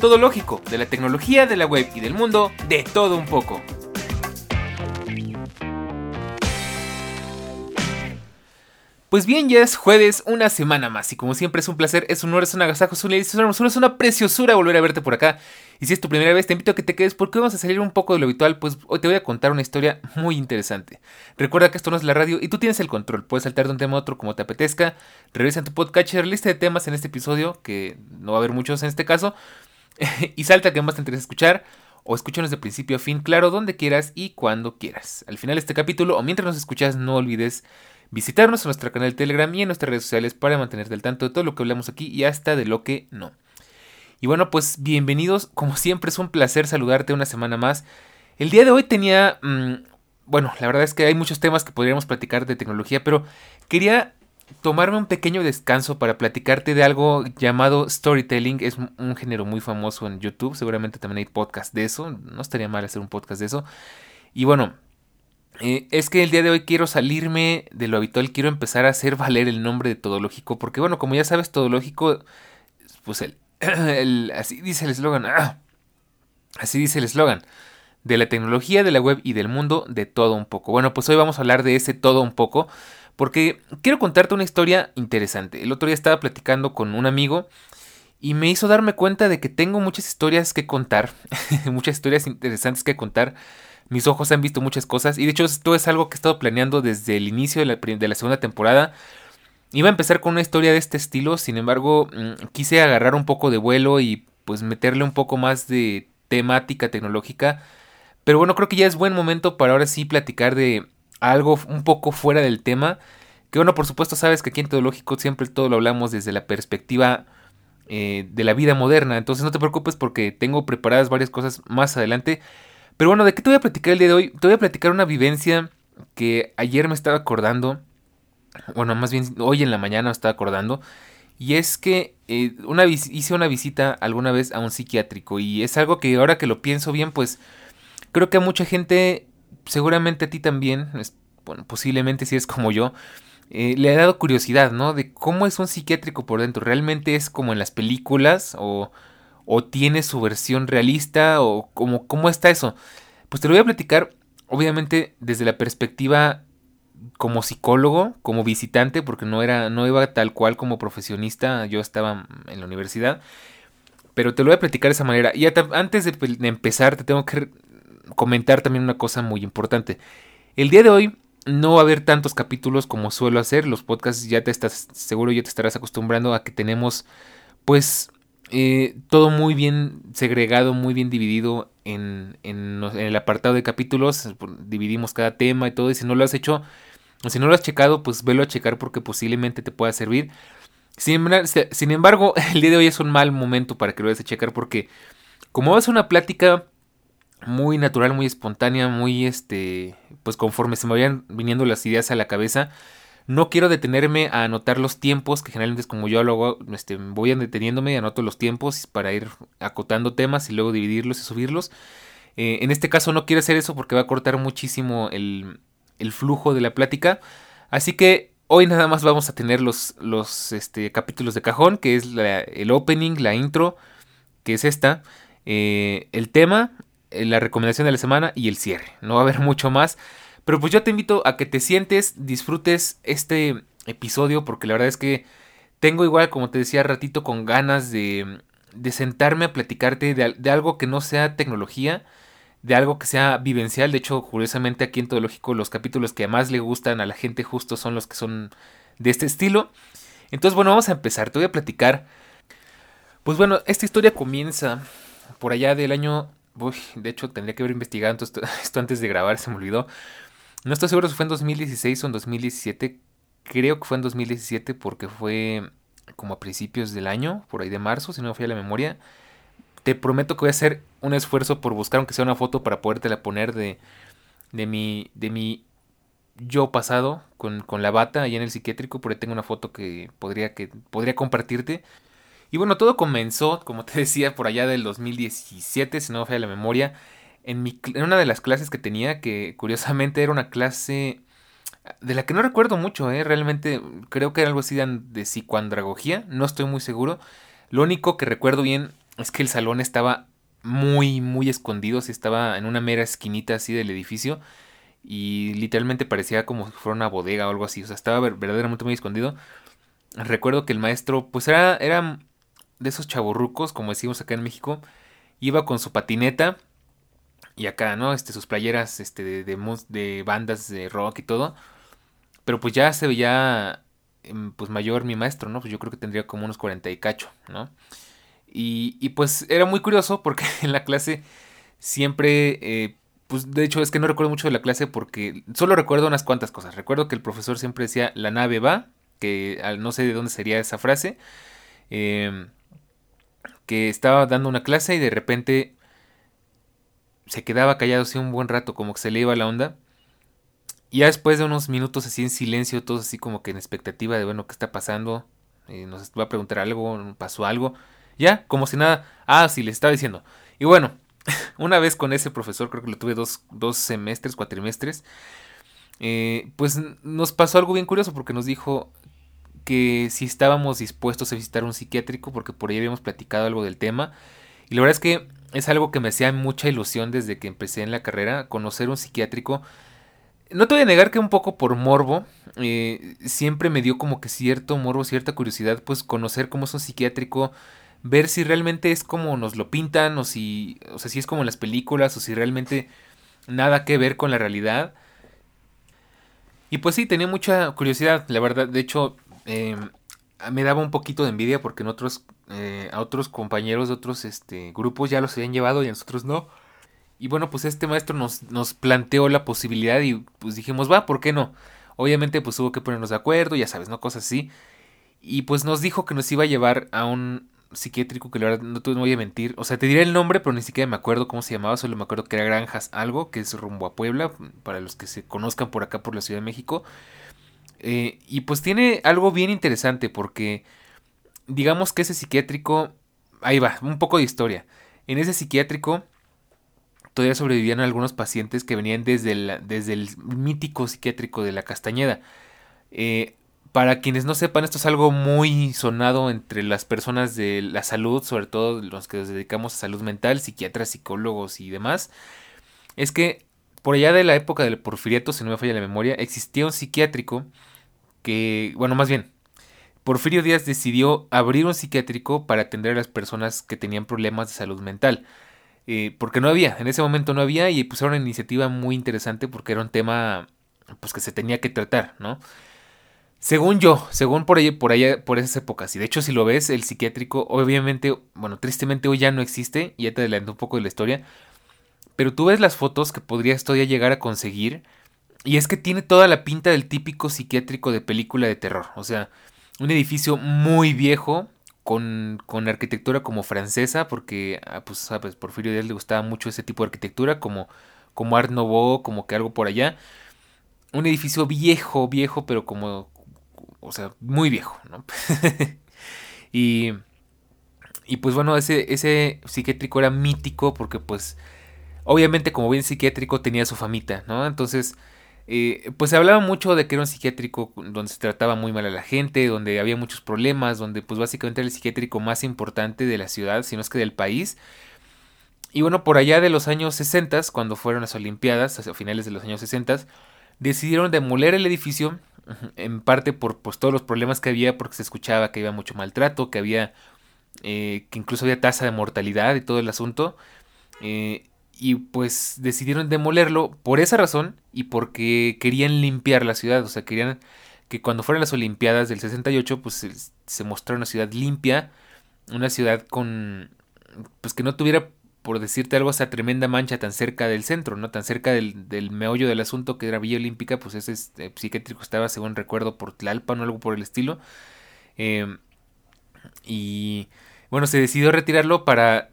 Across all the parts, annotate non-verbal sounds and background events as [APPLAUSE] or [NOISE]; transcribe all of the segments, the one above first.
Todo lógico, de la tecnología, de la web y del mundo, de todo un poco. Pues bien, ya es jueves, una semana más. Y como siempre es un placer, es un honor, es un agasajo, es una, es una, es una preciosura volver a verte por acá. Y si es tu primera vez, te invito a que te quedes porque vamos a salir un poco de lo habitual, pues hoy te voy a contar una historia muy interesante. Recuerda que esto no es la radio y tú tienes el control. Puedes saltar de un tema a otro como te apetezca. Revisa en tu podcatcher lista de temas en este episodio, que no va a haber muchos en este caso. [LAUGHS] y salta que más te interesa escuchar. O escúchanos de principio a fin, claro, donde quieras y cuando quieras. Al final de este capítulo, o mientras nos escuchas, no olvides visitarnos en nuestro canal de Telegram y en nuestras redes sociales para mantenerte al tanto de todo lo que hablamos aquí y hasta de lo que no. Y bueno, pues bienvenidos, como siempre es un placer saludarte una semana más. El día de hoy tenía, mm, bueno, la verdad es que hay muchos temas que podríamos platicar de tecnología, pero quería tomarme un pequeño descanso para platicarte de algo llamado storytelling. Es un género muy famoso en YouTube, seguramente también hay podcast de eso, no estaría mal hacer un podcast de eso. Y bueno, eh, es que el día de hoy quiero salirme de lo habitual, quiero empezar a hacer valer el nombre de Todológico, porque bueno, como ya sabes, Todológico, pues el, [CLEARS THROAT] así dice el eslogan, [CLEARS THROAT] así dice el eslogan, de la tecnología, de la web y del mundo, de todo un poco. Bueno, pues hoy vamos a hablar de ese todo un poco, porque quiero contarte una historia interesante. El otro día estaba platicando con un amigo y me hizo darme cuenta de que tengo muchas historias que contar, [LAUGHS] muchas historias interesantes que contar mis ojos han visto muchas cosas y de hecho esto es algo que he estado planeando desde el inicio de la, segunda temporada. Iba a empezar con una historia de este estilo, sin embargo mm, quise agarrar un poco de vuelo y pues meterle un poco más de temática tecnológica. Pero bueno, creo que ya es buen momento para ahora sí platicar de algo un poco fuera del tema. Que bueno, por supuesto sabes que aquí en Teológico siempre todo lo hablamos desde la perspectiva eh, de la vida moderna. Entonces no te preocupes porque tengo preparadas varias cosas más adelante. Pero bueno, ¿de qué te voy a platicar el día de hoy? Te voy a platicar una vivencia que ayer me estaba acordando. Bueno, más bien hoy en la mañana me estaba acordando. Y es que eh, hice una visita alguna vez a un psiquiátrico. Y es algo que ahora que lo pienso bien, pues creo que a mucha gente, seguramente a ti también, bueno, posiblemente si es como yo, eh, le ha dado curiosidad, ¿no? De cómo es un psiquiátrico por dentro. ¿Realmente es como en las películas? ¿O o tiene su versión realista o cómo, está eso. Pues te lo voy a platicar obviamente desde la perspectiva como psicólogo, como visitante, porque no era, no iba tal cual como profesionista, yo estaba en la universidad, pero te lo voy a platicar de esa manera. Y antes de, de empezar, te tengo que comentar también una cosa muy importante. El día de hoy no va a haber tantos capítulos como suelo hacer. Los podcasts ya te estás, seguro ya te estarás acostumbrando a que tenemos, pues, eh, todo muy bien segregado, muy bien dividido en, en, el apartado de capítulos. Dividimos cada tema y todo. Y si no lo has hecho, o si no lo has checado, pues velo a checar porque posiblemente te pueda servir. Sin, sin embargo, [LAUGHS] el día de hoy es un mal momento para que lo vayas a checar porque como es una plática muy natural, muy espontánea, muy este, pues conforme se me vayan viniendo las ideas a la cabeza, no quiero detenerme a anotar los tiempos, que generalmente es como yo lo hago, este, voy deteniéndome y anoto los tiempos para ir acotando temas y luego dividirlos y subirlos. Eh, en este caso no quiero hacer eso porque va a cortar muchísimo el, flujo de la plática. Así que hoy nada más vamos a tener los, los este, capítulos de cajón, que es el opening, la intro, que es esta, eh, el tema, la recomendación de la semana y el cierre. No va a haber [LAUGHS] mucho más. Pero pues yo te invito a que te sientes, disfrutes este episodio porque la verdad es que tengo igual, como te decía ratito, con ganas de, de sentarme a platicarte de, algo que no sea tecnología, de algo que sea vivencial. De hecho, curiosamente aquí en Todo Lógico los capítulos que más le gustan a la gente justo son los que son de este estilo. Entonces, bueno, vamos a empezar. Te voy a platicar. Pues bueno, esta historia comienza por allá del año... De hecho, tendría que haber investigado [LAUGHS] esto, antes de grabar, se me olvidó. No estoy seguro si fue en 2016 o en 2017. Creo que fue en 2017 porque fue como a principios del año, por ahí de marzo, si no me falla la memoria. te prometo que voy a hacer un esfuerzo por buscar aunque sea una foto para podértela poner de, de mi, de mi yo pasado con, con la bata ahí en el psiquiátrico, por ahí tengo una foto que podría, que podría compartirte. Y bueno, todo comenzó, como te [LAUGHS] decía, por allá del 2017, si no me falla la memoria, en, mi, en una de las clases que tenía, que curiosamente era una clase de la que no recuerdo mucho, ¿eh? realmente creo que era algo así de, de psicoandragogía, no estoy muy seguro. Lo único que recuerdo bien es que el salón estaba muy, muy escondido, si estaba en una mera esquinita así del edificio y literalmente parecía como si fuera una bodega o algo así, o sea, estaba verdaderamente muy escondido. Recuerdo que el maestro, pues era, era de esos chaburrucos, como decimos acá en México, iba con su patineta y acá, ¿no? Este, sus playeras este, de, de, de bandas de rock y todo. Pero pues ya se veía em, pues mayor mi maestro, ¿no? Pues yo creo que tendría como unos 40 y cacho, ¿no? Y, y pues era muy curioso porque [LAUGHS] en la clase siempre eh, pues de hecho es que no recuerdo mucho de la clase porque solo recuerdo unas cuantas cosas. Recuerdo que el profesor siempre decía la nave va, que no sé de dónde sería esa frase, em, que estaba dando una clase y de repente se quedaba callado así un buen rato, como que se le iba la onda. Y ya después de unos minutos así en silencio, todos así como que en expectativa de, bueno, ¿qué está pasando? Eh, nos va a preguntar algo, pasó algo. Ya, como si nada. Ah, sí, le estaba diciendo. Y bueno, [LAUGHS] una vez con ese profesor, creo que lo tuve dos, dos semestres, cuatrimestres, eh, pues nos pasó algo bien curioso porque nos dijo que si estábamos dispuestos a visitar un psiquiátrico, porque por ahí habíamos platicado algo del tema, y la verdad es que es algo que me hacía mucha ilusión desde que empecé en la carrera, conocer un psiquiátrico. No te voy a negar que un poco por morbo, eh, siempre me dio como que cierto morbo, cierta curiosidad, pues conocer cómo es un psiquiátrico, ver si realmente es como nos lo pintan o si, o sea, si es como en las películas o si realmente nada que ver con la realidad. Y pues sí, tenía mucha curiosidad, la verdad. De hecho, em, me daba un poquito de envidia porque en otros, eh, a otros compañeros de otros este, grupos ya los habían llevado y a nosotros no. Y bueno, pues este maestro nos, planteó la posibilidad y pues dijimos, va, ¿por qué no? Obviamente pues hubo que ponernos de acuerdo, ya sabes, ¿no? Cosas así. Y pues nos dijo que nos iba a llevar a un, psiquiátrico que la verdad no te voy a mentir. O sea, te diré el nombre, pero ni siquiera me acuerdo cómo se llamaba. Solo me acuerdo que era Granjas Algo, que es rumbo a Puebla, para los que se conozcan por acá, por la Ciudad de México. Eh, y pues tiene algo bien interesante porque digamos que ese psiquiátrico, ahí va, un poco de historia. En ese psiquiátrico todavía sobrevivían algunos pacientes que venían desde el, desde el mítico psiquiátrico de la Castañeda. Eh, para quienes no sepan, esto es algo muy sonado entre las personas de la salud, sobre todo los que nos dedicamos a salud mental, psiquiatras, psicólogos y demás. Es que por allá de la época del porfiriato, si no me falla la memoria, existía un psiquiátrico que, bueno, más bien, Porfirio Díaz decidió abrir un psiquiátrico para atender a las personas que tenían problemas de salud mental. Eh, porque no había, en ese momento no había y pusieron una iniciativa muy interesante porque era un tema pues que se tenía que tratar, ¿no? Según yo, según por ahí, por allá, por esas épocas, y de hecho si lo ves, el psiquiátrico, obviamente, bueno, tristemente hoy ya no existe, ya te adelanto un poco de la historia, pero tú ves las fotos que podrías todavía llegar a conseguir, y es que tiene toda la pinta del típico psiquiátrico de película de terror, o sea, un edificio muy viejo, con, con arquitectura como francesa, porque, ah, pues, sabes, Porfirio Díaz le gustaba mucho ese tipo de arquitectura, como, como Art Nouveau, como que algo por allá. Un edificio viejo, viejo, pero como, o sea, muy viejo, ¿no? [LAUGHS] y, y pues bueno, ese, ese psiquiátrico era mítico porque pues obviamente como bien psiquiátrico tenía su famita, ¿no? Entonces, eh, pues se hablaba mucho de que era un psiquiátrico donde se trataba muy mal a la gente, donde había muchos problemas, donde pues básicamente era el psiquiátrico más importante de la ciudad, si no es que del país. Y bueno, por allá de los años 60, cuando fueron las Olimpiadas, a finales de los años 60, decidieron demoler el edificio en parte por pues, todos los problemas que había, porque se escuchaba que había mucho maltrato, que había, eh, que incluso había tasa de mortalidad y todo el asunto. Eh, y pues decidieron demolerlo por esa razón y porque querían limpiar la ciudad, o sea, querían que cuando fueran las Olimpiadas del 68, pues se, se mostrara una ciudad limpia, una ciudad con, pues que no tuviera por decirte algo, esa tremenda mancha tan cerca del centro, ¿no? Tan cerca del, del meollo del asunto que era Villa Olímpica, pues ese este, psiquiátrico estaba, según recuerdo, por Tlalpan o algo por el estilo. Em, y bueno, se decidió retirarlo para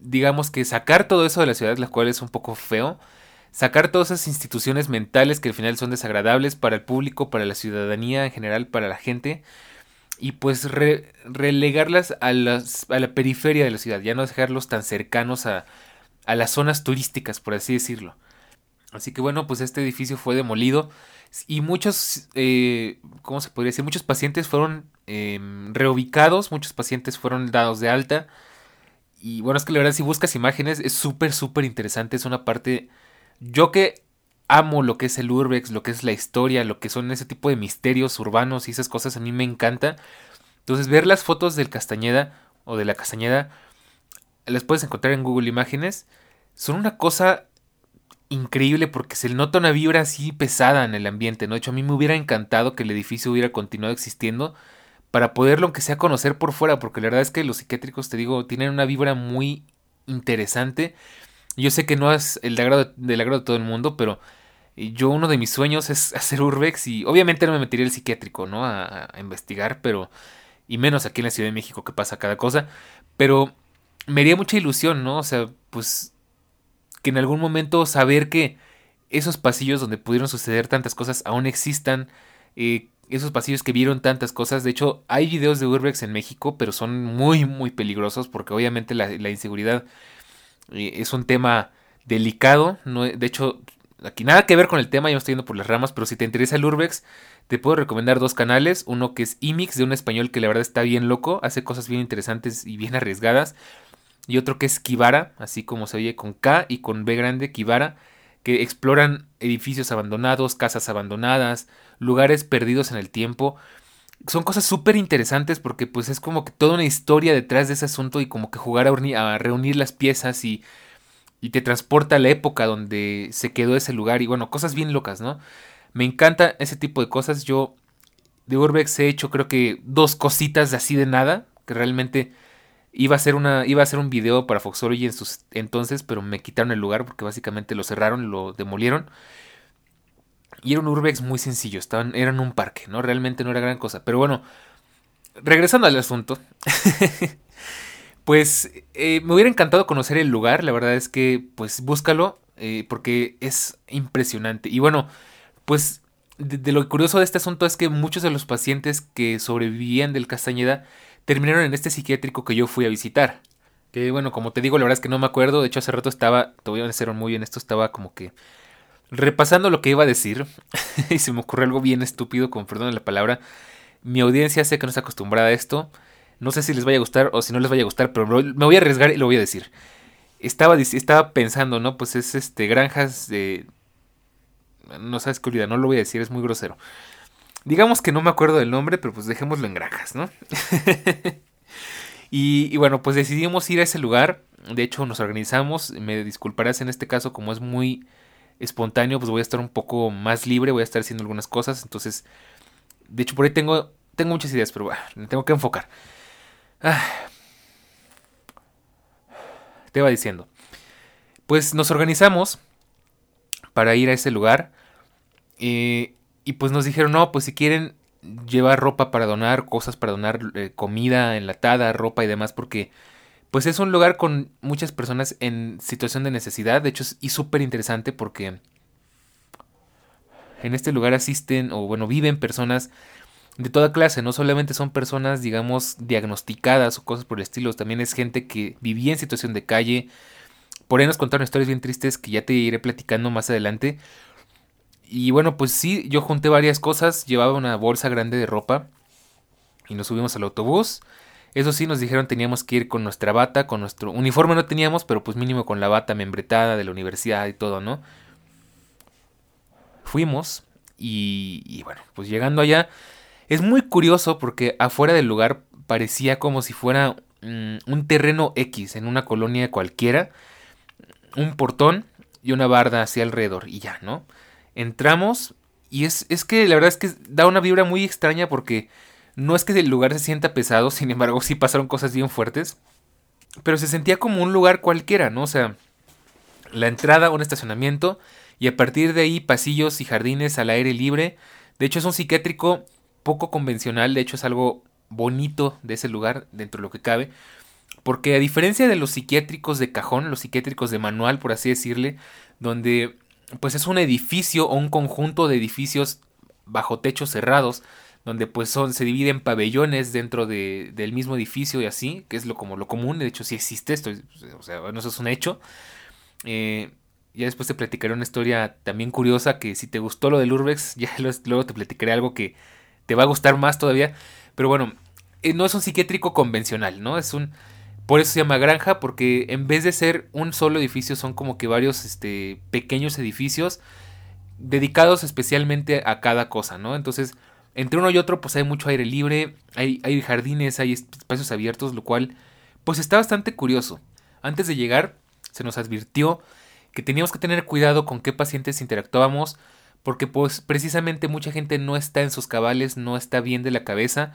digamos que sacar todo eso de la ciudad, la cual es un poco feo, sacar todas esas instituciones mentales que al final son desagradables para el público, para la ciudadanía en general, para la gente, y pues relegarlas a, las, a, la periferia de la ciudad, ya no dejarlos tan cercanos a, a las zonas turísticas, por así decirlo. Así que bueno, pues este edificio fue demolido y muchos, eh, ¿cómo se podría decir? Muchos pacientes fueron em, reubicados, muchos pacientes fueron dados de alta. Y bueno, es que la verdad si buscas imágenes es súper, súper interesante. Es una parte... Yo que amo lo que es el urbex, lo que es la historia, lo que son ese tipo de misterios urbanos y esas cosas a mí me encanta. Entonces ver las fotos del Castañeda o de la Castañeda las puedes encontrar en Google Imágenes. Son una cosa increíble porque se nota una vibra así pesada en el ambiente, ¿no? De hecho, a mí me hubiera encantado que el edificio hubiera continuado existiendo para poderlo, aunque sea conocer por fuera, porque la verdad es que los psiquiátricos, te digo, tienen una vibra muy interesante. Yo sé que no es el del agrado, del agrado de todo el mundo, pero yo uno de mis sueños es [LAUGHS] hacer urbex y obviamente no me metería el psiquiátrico, ¿no? A, a investigar, pero... Y menos aquí en la Ciudad de México que pasa cada cosa. Pero me haría mucha ilusión, ¿no? O sea, pues que en algún momento saber que esos pasillos donde pudieron suceder tantas cosas aún existan, eh, esos pasillos que vieron tantas cosas, de hecho hay videos de Urbex en México, pero son muy muy peligrosos porque obviamente la, inseguridad eh, es un tema delicado, no, de hecho aquí nada que ver con el tema, yo me estoy yendo por las ramas, pero si te interesa el Urbex, te puedo recomendar dos canales, uno que es Imix de un español que la verdad está bien loco, hace cosas bien interesantes y bien arriesgadas, y otro que es Kibara, así como se oye con K y con B grande, Kibara, que exploran edificios abandonados, casas abandonadas, lugares perdidos en el tiempo. Son cosas súper interesantes porque pues es como que toda una historia detrás de ese asunto y como que jugar a, reunir las piezas y, y te transporta a la época donde se quedó ese lugar y bueno, cosas bien locas, ¿no? Me encanta ese tipo de cosas. Yo de Urbex he hecho creo que dos cositas así de nada, que realmente Iba a hacer una iba a hacer un video para Foxology en sus entonces, pero me quitaron el lugar porque básicamente lo cerraron, lo demolieron. Y era un urbex muy sencillo, estaban era en un parque, no realmente no era gran cosa, pero bueno, regresando al asunto. [LAUGHS] pues eh, me hubiera encantado conocer el lugar, la verdad es que pues búscalo eh, porque es impresionante. Y bueno, pues de, lo curioso de este asunto es que muchos de los pacientes que sobrevivían del Castañeda terminaron en este psiquiátrico que yo fui a visitar. Que bueno, como te digo, la verdad es que no me acuerdo. De hecho, hace rato estaba, te voy a decir muy bien, esto estaba como que repasando lo que iba a decir. [LAUGHS] y se me ocurrió algo bien estúpido, con perdón la palabra. Mi audiencia sé que no está acostumbrada a esto. No sé si les vaya a gustar o si no les vaya a gustar, pero me voy a arriesgar y lo voy a decir. Estaba, estaba pensando, ¿no? Pues es este granjas de... No sabes qué olvida, no lo voy a decir, es muy grosero. Digamos que no me acuerdo del nombre, pero pues dejémoslo en granjas, ¿no? [LAUGHS] y, bueno, pues decidimos ir a ese lugar. De hecho, nos organizamos. Me disculparás en este caso, como es muy espontáneo, pues voy a estar un poco más libre, voy a estar haciendo algunas cosas. Entonces, de hecho, por ahí tengo, tengo muchas ideas, pero bueno, me tengo que enfocar. Ah. Te va diciendo. Pues nos organizamos para ir a ese lugar. Eh, y pues nos dijeron, no, pues si quieren llevar ropa para donar, cosas para donar, eh, comida enlatada, ropa y demás, porque pues es un lugar con muchas personas en situación de necesidad. De hecho, es súper interesante porque en este lugar asisten o bueno, viven personas de toda clase, no solamente son personas, digamos, diagnosticadas o cosas por el estilo, también es gente que vivía en situación de calle. Por ahí nos contaron historias bien tristes que ya te iré platicando más adelante. Y bueno, pues sí, yo junté varias cosas, llevaba una bolsa grande de ropa y nos subimos al autobús. Eso sí, nos dijeron teníamos que ir con nuestra bata, con nuestro uniforme no teníamos, pero pues mínimo con la bata membretada de la universidad y todo, ¿no? Fuimos y, y bueno, pues llegando allá es muy curioso porque afuera del lugar parecía como si fuera mm, un terreno X en una colonia cualquiera, un portón y una barda hacia alrededor y ya, ¿no? entramos y es, es que la verdad es que da una vibra muy extraña porque no es que el lugar se sienta pesado, [LAUGHS] sin embargo sí pasaron cosas bien fuertes, pero se sentía como un lugar cualquiera, ¿no? O sea, la entrada, un estacionamiento y a partir de ahí pasillos y jardines al aire libre. De hecho es un psiquiátrico poco convencional, de hecho es algo bonito de ese lugar dentro de lo que cabe. Porque a diferencia de los psiquiátricos de cajón, los psiquiátricos de manual, por así decirle, donde pues es un edificio o un conjunto de edificios bajo techos cerrados, donde pues son, se dividen pabellones dentro de, del mismo edificio y así, que es lo como lo común, de hecho sí existe esto, o sea, bueno, eso es un hecho. Eh, ya después te platicaré una historia también curiosa que si te gustó lo del Urbex, [LAUGHS] ya luego te platicaré algo que te va a gustar más todavía. Pero bueno, eh, no es un psiquiátrico convencional, ¿no? Es un... Por eso se llama granja, porque en vez de ser un solo edificio, son como que varios este, pequeños edificios dedicados especialmente a cada cosa, ¿no? Entonces, entre uno y otro, pues hay mucho aire libre, hay, jardines, hay espacios abiertos, lo cual, pues está bastante curioso. Antes de llegar, se nos advirtió que teníamos que tener cuidado con qué pacientes interactuábamos, porque pues precisamente mucha gente no está en sus cabales, no está bien de la cabeza.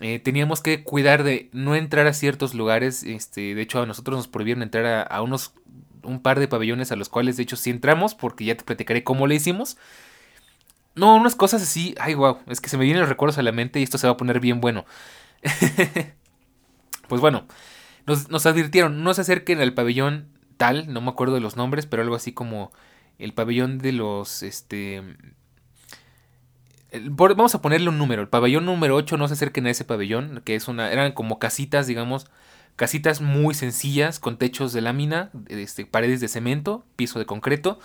Eh, teníamos que cuidar de no entrar a ciertos lugares. Este, de hecho, a nosotros nos prohibieron entrar a, unos un par de pabellones a los cuales de hecho sí entramos, porque ya te platicaré cómo le hicimos. No, unas cosas así. Ay, wow, es que se me vienen los recuerdos a la mente y esto se va a poner bien bueno. [LAUGHS] pues bueno, nos, advirtieron, no se acerquen al pabellón tal, no me acuerdo de los nombres, pero algo así como el pabellón de los, este... vamos a ponerle un número, el pabellón número 8, no se acerquen a ese pabellón, que es una, eran como casitas, digamos, casitas muy sencillas, con techos de lámina, este, paredes de cemento, piso de concreto.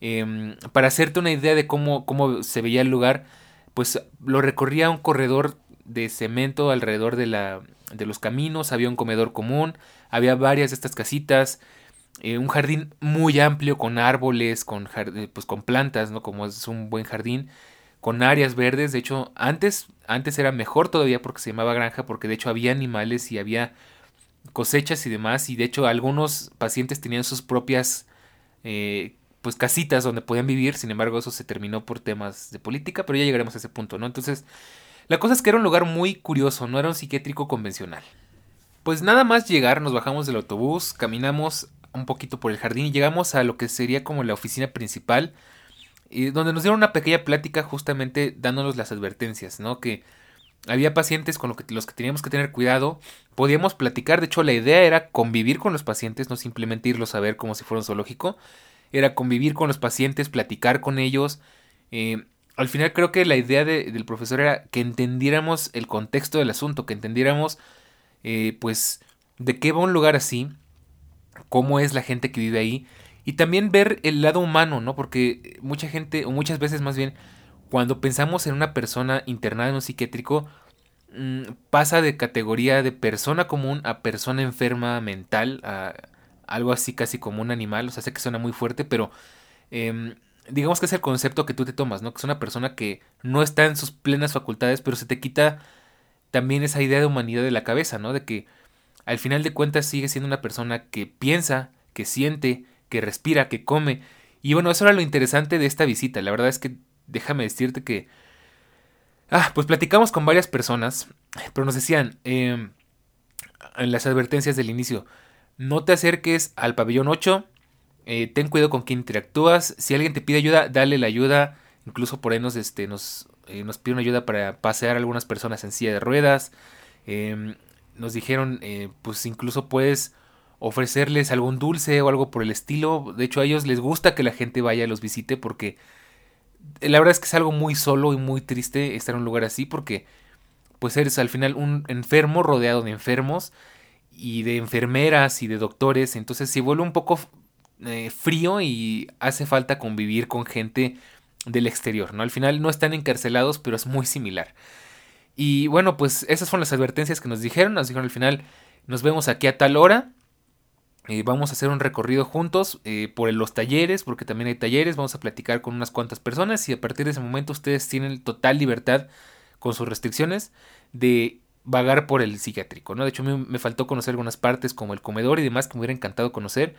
Em, para hacerte una idea de cómo, cómo se veía el lugar, pues lo recorría un corredor de cemento alrededor de, la, de los caminos, había un comedor común, había varias de estas casitas, eh, un jardín muy amplio con árboles, con, eh, pues, con plantas, ¿no? Como es un buen jardín, con áreas verdes. De hecho, antes, antes era mejor todavía porque se llamaba granja, porque de hecho había animales y había cosechas y demás. Y de hecho algunos pacientes tenían sus propias eh, pues casitas donde podían vivir. Sin embargo, eso se terminó por temas de política, pero ya llegaremos a ese punto, ¿no? Entonces, la cosa es que era un lugar muy curioso, no era un psiquiátrico convencional. Pues nada más llegar, nos bajamos del autobús, caminamos un poquito por el jardín y llegamos a lo que sería como la oficina principal, y donde nos dieron una pequeña plática justamente dándonos las advertencias, ¿no? Que había pacientes con los que teníamos que tener cuidado, podíamos platicar, de hecho la idea era convivir con los pacientes, no simplemente irlos a ver como si fuera un zoológico, era convivir con los pacientes, platicar con ellos. Eh, al final creo que la idea del profesor era que entendiéramos el contexto del asunto, que entendiéramos eh, pues de qué va un lugar así, cómo es la gente que vive ahí y también ver el lado humano, ¿no? Porque mucha gente, o muchas veces más bien, cuando pensamos en una persona internada en un psiquiátrico, mm, pasa de categoría de persona común a persona enferma mental, a algo así casi como un animal, o sea, sé que suena muy fuerte, pero em, digamos que es el concepto que tú te tomas, ¿no? Que es una persona que no está en sus plenas facultades, pero se te quita también esa idea de humanidad de la cabeza, ¿no? De que al final de cuentas sigue siendo una persona que piensa, que siente, que respira, que come. Y bueno, eso era lo interesante de esta visita. La verdad es que déjame decirte que... Ah, pues platicamos con varias personas, pero nos decían em, en las advertencias del inicio, no te acerques al pabellón 8, eh, ten cuidado con quién interactúas, si alguien te pide ayuda, dale la ayuda, incluso por ahí nos, este, nos, eh, nos pide una ayuda para pasear a algunas personas en silla de ruedas, eh, nos dijeron, eh, pues incluso puedes ofrecerles algún dulce o algo por el estilo. De hecho, a ellos les gusta que la gente vaya y los visite porque la verdad es que es algo muy solo y muy triste estar en un lugar así porque pues eres al final un enfermo rodeado de enfermos y de enfermeras y de doctores. Entonces se vuelve un poco eh, frío y hace falta convivir con gente del exterior, ¿no? Al final no están encarcelados, pero es muy similar. Y bueno, pues esas fueron las advertencias que nos dijeron. Nos dijeron al final, nos vemos aquí a tal hora. Eh, vamos a hacer un recorrido juntos eh, por los talleres, porque también hay talleres. Vamos a platicar con unas cuantas personas y a partir de ese momento ustedes tienen total libertad con sus restricciones de vagar por el psiquiátrico. ¿no? De hecho, me, me faltó conocer algunas partes como el comedor y demás que me hubiera encantado conocer.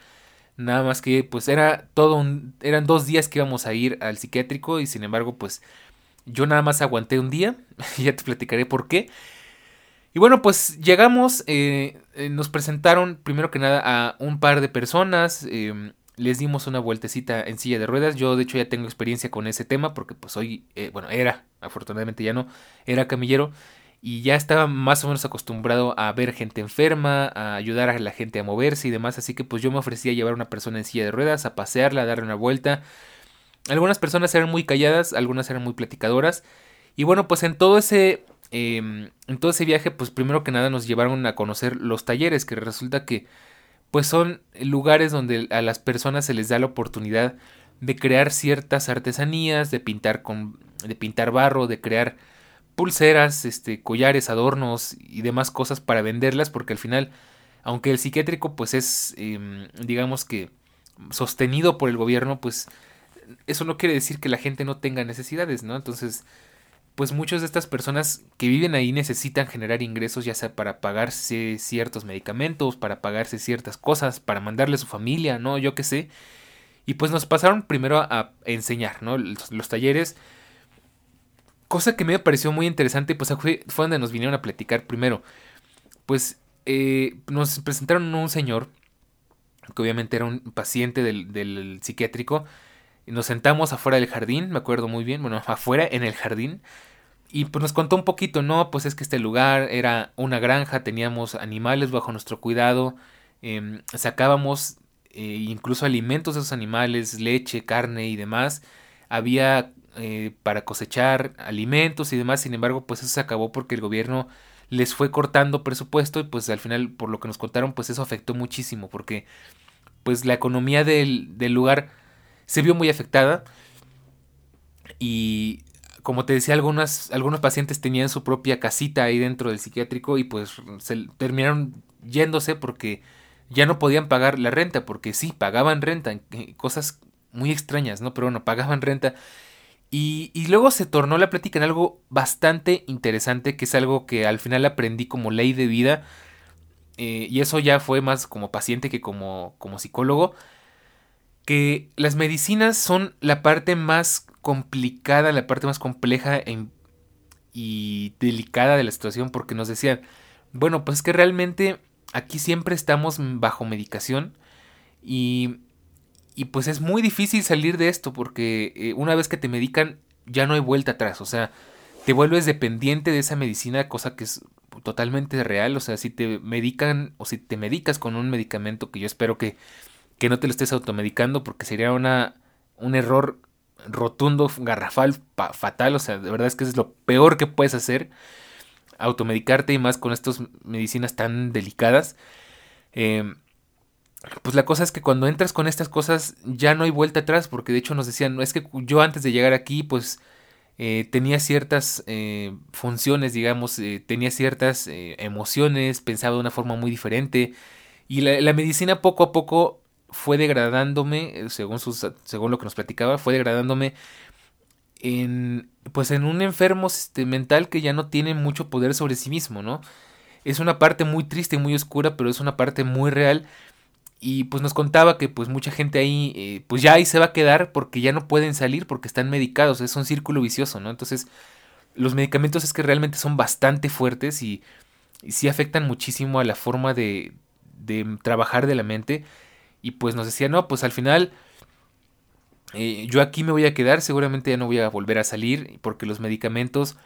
Nada más que pues era todo un, eran dos días que íbamos a ir al psiquiátrico y sin embargo pues yo nada más aguanté un día, [LAUGHS] ya te platicaré por qué. Y bueno, pues llegamos, eh, eh, nos presentaron primero que nada a un par de personas, em, les dimos una vueltecita en silla de ruedas, yo de hecho ya tengo experiencia con ese tema porque pues hoy, eh, bueno, era, afortunadamente ya no, era camillero. Y ya estaba más o menos acostumbrado a ver gente enferma, a ayudar a la gente a moverse y demás, así que pues yo me ofrecía a llevar a una persona en silla de ruedas, a pasearla, a darle una vuelta. Algunas personas eran muy calladas, algunas eran muy platicadoras. Y bueno, pues en todo ese em, en todo ese viaje, pues primero que nada nos llevaron a conocer los talleres, que resulta que pues son lugares donde a las personas se les da la oportunidad de crear ciertas artesanías, de pintar con de pintar barro, de crear pulseras, este, collares, adornos y demás cosas para venderlas, porque al final, aunque el psiquiátrico pues es, em, digamos que sostenido por el gobierno, pues eso no quiere decir que la gente no tenga necesidades, ¿no? Entonces, pues muchas de estas personas que viven ahí necesitan generar ingresos, ya sea para pagarse ciertos medicamentos, para pagarse ciertas cosas, para mandarle a su familia, ¿no? Yo qué sé. Y pues nos pasaron primero a, enseñar, ¿no? los talleres Cosa que me pareció muy interesante, pues fue, donde nos vinieron a platicar primero. Pues eh, nos presentaron un señor, que obviamente era un paciente del, psiquiátrico. Y nos sentamos afuera del jardín, me acuerdo muy bien, bueno, [LAUGHS] afuera en el jardín. Y pues nos contó un poquito, no, pues es que este lugar era una granja, teníamos animales bajo nuestro cuidado, em, sacábamos eh, incluso alimentos de esos animales, leche, carne y demás. Había eh, para cosechar alimentos y demás. Sin embargo, pues eso se acabó porque el gobierno les fue cortando presupuesto y pues al final, por lo que nos contaron, pues eso afectó muchísimo porque pues la economía del, del lugar se vio muy afectada y como te decía, algunos pacientes tenían su propia casita ahí dentro del psiquiátrico y pues se terminaron yéndose porque ya no podían pagar la renta, porque sí, pagaban renta, cosas muy extrañas, ¿no? Pero bueno, pagaban renta y, luego se tornó la plática en algo bastante interesante, que es algo que al final aprendí como ley de vida. Eh, y eso ya fue más como paciente que como, como psicólogo. Que las medicinas son la parte más complicada, la parte más compleja y delicada de la situación. Porque nos decían, bueno, pues que realmente aquí siempre estamos bajo medicación. Y y pues es muy difícil salir de esto porque eh, una vez que te medican ya no hay vuelta atrás. O sea, te vuelves dependiente de esa medicina, cosa que es totalmente real. O sea, si te medican o si te medicas con un medicamento que yo espero que, que no te lo estés automedicando porque sería una, un error rotundo, garrafal, fatal. O sea, de verdad es que es lo peor que puedes hacer. Automedicarte y más con estas medicinas tan delicadas. Eh, pues la cosa es que cuando entras con estas cosas ya no hay vuelta atrás, porque de hecho nos decían, no es que yo antes de llegar aquí, pues eh, tenía ciertas eh, funciones, digamos, eh, tenía ciertas emociones, pensaba de una forma muy diferente, y la, medicina poco a poco fue degradándome, según, según lo que nos platicaba, fue degradándome en, pues en un enfermo este, mental que ya no tiene mucho poder sobre sí mismo, ¿no? Es una parte muy triste y muy oscura, pero es una parte muy real y pues nos contaba que pues mucha gente ahí eh, pues ya ahí se va a quedar porque ya no pueden salir porque están medicados, es un círculo vicioso, ¿no? Entonces los medicamentos es que realmente son bastante fuertes y, sí afectan muchísimo a la forma de, de, trabajar de la mente y pues nos decía, no, pues al final eh, yo aquí me voy a quedar, seguramente ya no voy a volver a salir porque los medicamentos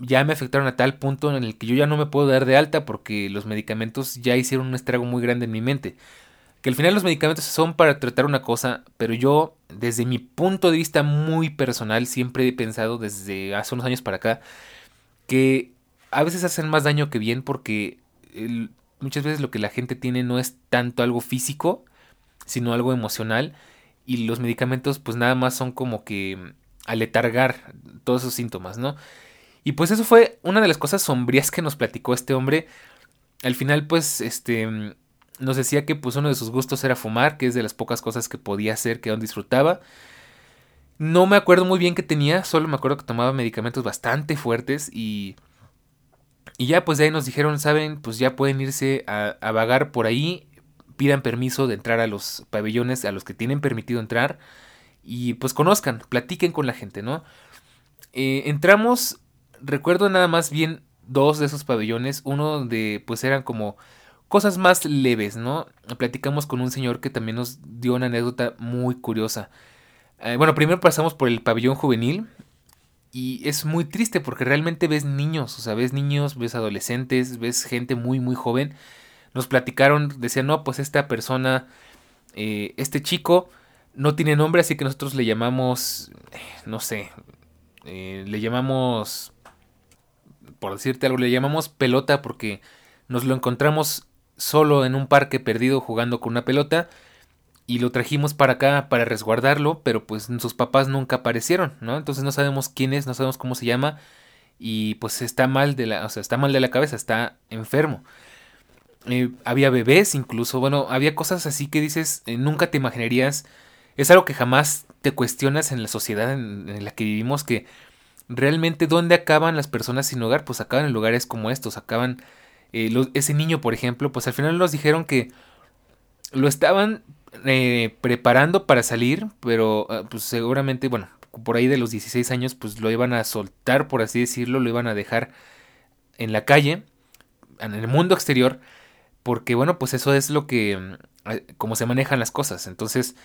ya me afectaron a tal punto en el que yo ya no me puedo dar de alta porque los medicamentos ya hicieron un estrago muy grande en mi mente. Que al final los medicamentos son para tratar una cosa, pero yo, desde mi punto de vista muy personal, siempre he pensado desde hace unos años para acá que a veces hacen más daño que bien porque muchas veces lo que la gente tiene no es tanto algo físico, sino algo emocional. Y los medicamentos pues nada más son como que aletargar todos esos síntomas, ¿no? Y pues eso fue una de las cosas sombrías que nos platicó este hombre. Al final, pues, este, nos decía que pues uno de sus gustos era fumar, que es de las pocas cosas que podía hacer que aún disfrutaba. No me acuerdo muy bien qué tenía, solo me acuerdo que tomaba medicamentos bastante fuertes y... Y ya pues de ahí nos dijeron, saben, pues ya pueden irse a, a vagar por ahí, pidan permiso de entrar a los pabellones a los que tienen permitido entrar y pues conozcan, platiquen con la gente, ¿no? Eh, entramos recuerdo nada más bien dos de esos pabellones, uno donde pues eran como cosas más leves, ¿no? Platicamos con un señor que también nos dio una anécdota muy curiosa. Eh, bueno, primero pasamos por el pabellón juvenil y es muy triste porque realmente ves niños, o sea, ves niños, ves adolescentes, ves gente muy, muy joven. Nos platicaron, decían, no, pues esta persona, eh, este chico no tiene nombre, así que nosotros le llamamos, no sé, eh, le llamamos, por decirte algo, le llamamos pelota porque nos lo encontramos solo en un parque perdido jugando con una pelota y lo trajimos para acá para resguardarlo, pero pues sus papás nunca aparecieron, ¿no? Entonces no sabemos quién es, no sabemos cómo se llama y pues está mal de la, o sea, está mal de la cabeza, está enfermo. Eh, había bebés incluso, bueno, había cosas así que dices, eh, nunca te imaginarías, es algo que jamás te cuestionas en la sociedad en, la que vivimos, que realmente dónde acaban las personas sin hogar, pues acaban en lugares como estos, acaban, eh, ese niño por ejemplo, pues al final nos dijeron que lo estaban eh, preparando para salir, pero ah, pues seguramente, bueno, por ahí de los 16 años, pues lo iban a soltar, por así decirlo, lo iban a dejar en la calle, en el mundo exterior, porque bueno, pues eso es lo que, ah, como se manejan las cosas. Entonces,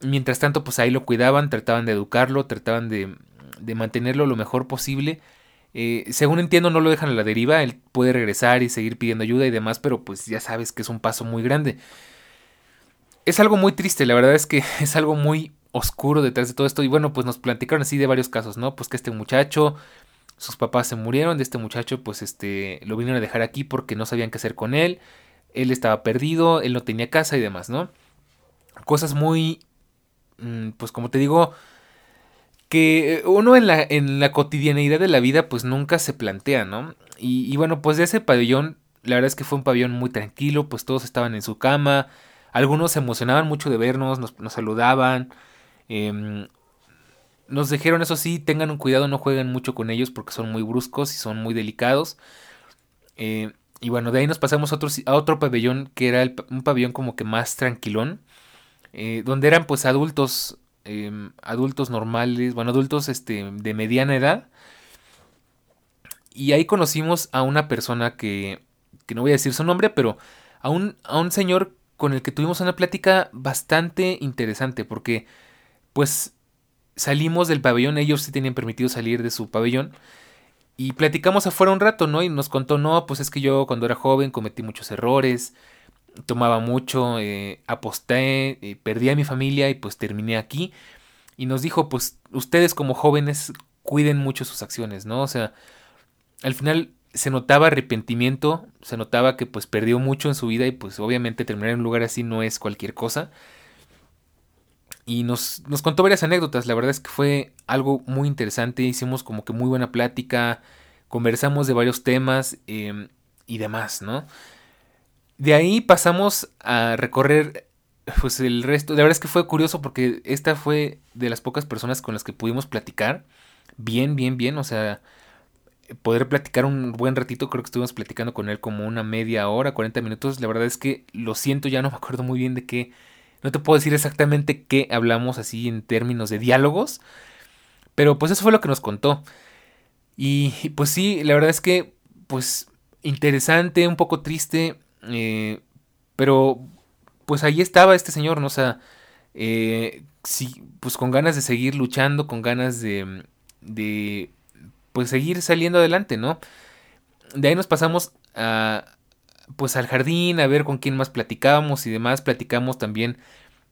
mientras tanto, pues ahí lo cuidaban, trataban de educarlo, trataban de, de mantenerlo lo mejor posible. Eh, según entiendo, no lo dejan a la deriva, él puede regresar y seguir pidiendo ayuda y demás, pero pues ya sabes que es un paso muy grande es algo muy triste, la verdad es que [LAUGHS] es algo muy oscuro detrás de todo esto. Y bueno, pues nos platicaron así de varios casos, ¿no? Pues que este muchacho, sus papás se murieron, de este muchacho, pues este, lo vinieron a dejar aquí porque no sabían qué hacer con él. Él estaba perdido, él no tenía casa y demás, ¿no? Cosas muy, mm, pues como te digo, que uno en la, en la cotidianeidad de la vida pues nunca se plantea, ¿no? Y, y bueno, pues de ese pabellón, la verdad es que fue un pabellón muy tranquilo, pues todos estaban en su cama, algunos se emocionaban mucho de vernos, nos, saludaban. Em, nos dijeron, eso sí, tengan un cuidado, no jueguen mucho con ellos porque son muy bruscos y son muy delicados. Eh, y bueno, de ahí nos pasamos a otro, a otro pabellón que era un pabellón como que más tranquilón. Eh, donde eran pues adultos, em, adultos normales, bueno, adultos este, de mediana edad. Y ahí conocimos a una persona que, que no voy a decir su nombre, pero a un, a un señor con el que tuvimos una plática bastante interesante porque pues salimos del pabellón, ellos sí tenían permitido salir de su pabellón y platicamos afuera un rato, ¿no? Y nos contó, no, pues es que yo cuando era joven cometí muchos errores, tomaba mucho, eh, aposté, eh, perdí a mi familia y pues terminé aquí. Y nos dijo, pues ustedes como jóvenes cuiden mucho sus acciones, ¿no? O sea, al final se notaba arrepentimiento, se notaba que pues perdió mucho en su vida y pues obviamente terminar en un lugar así no es cualquier cosa. Y nos, nos contó varias anécdotas, la verdad es que fue algo muy interesante, hicimos como que muy buena plática, conversamos de varios temas em, y demás, ¿no? De ahí pasamos a recorrer pues el resto, la verdad es que fue curioso porque esta fue de las pocas personas con las que pudimos platicar bien, bien, bien, o sea, poder platicar un buen ratito. Creo que estuvimos platicando con él como una media hora, 40 minutos. La verdad es que lo siento, ya no me acuerdo muy bien de qué. No te puedo decir exactamente qué hablamos así en términos de diálogos. Pero pues eso fue lo que nos contó. Y pues sí, la verdad es que pues interesante, un poco triste. Eh, pero pues ahí estaba este señor, ¿no? O eh, sí, pues con ganas de seguir luchando, con ganas de, de pues seguir saliendo adelante, ¿no? De ahí nos pasamos a pues al jardín a ver con quién más platicábamos y demás, platicamos también